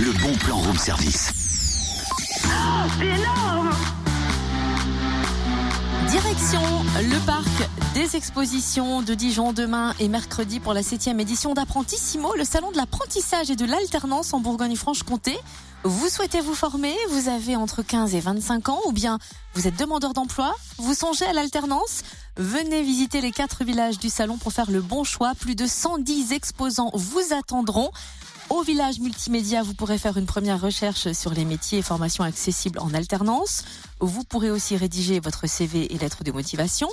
le bon plan room service. C'est énorme Direction le parc des expositions de Dijon demain et mercredi pour la septième édition d'Apprentissimo, le salon de l'apprentissage et de l'alternance en Bourgogne-Franche-Comté. Vous souhaitez vous former, vous avez entre 15 et 25 ans ou bien vous êtes demandeur d'emploi, vous songez à l'alternance Venez visiter les quatre villages du salon pour faire le bon choix. Plus de 110 exposants vous attendront. Au village multimédia, vous pourrez faire une première recherche sur les métiers et formations accessibles en alternance. Vous pourrez aussi rédiger votre CV et lettre de motivation.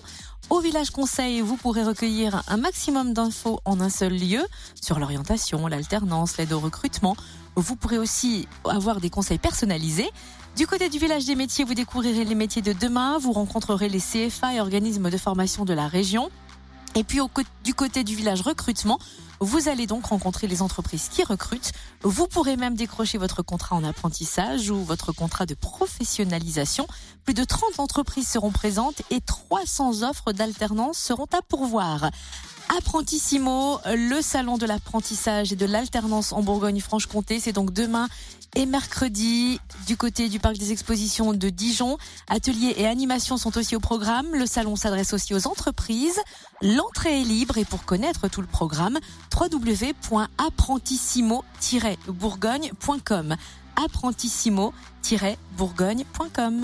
Au village conseil, vous pourrez recueillir un maximum d'infos en un seul lieu sur l'orientation, l'alternance, l'aide au recrutement. Vous pourrez aussi avoir des conseils personnalisés. Du côté du village des métiers, vous découvrirez les métiers de demain, vous rencontrerez les CFA et organismes de formation de la région. Et puis du côté du village recrutement, vous allez donc rencontrer les entreprises qui recrutent. Vous pourrez même décrocher votre contrat en apprentissage ou votre contrat de professionnalisation. Plus de 30 entreprises seront présentes et 300 offres d'alternance seront à pourvoir. Apprentissimo, le salon de l'apprentissage et de l'alternance en Bourgogne-Franche-Comté. C'est donc demain et mercredi du côté du parc des expositions de Dijon. Ateliers et animations sont aussi au programme. Le salon s'adresse aussi aux entreprises. L'entrée est libre et pour connaître tout le programme, www.apprentissimo-bourgogne.com. Apprentissimo-bourgogne.com.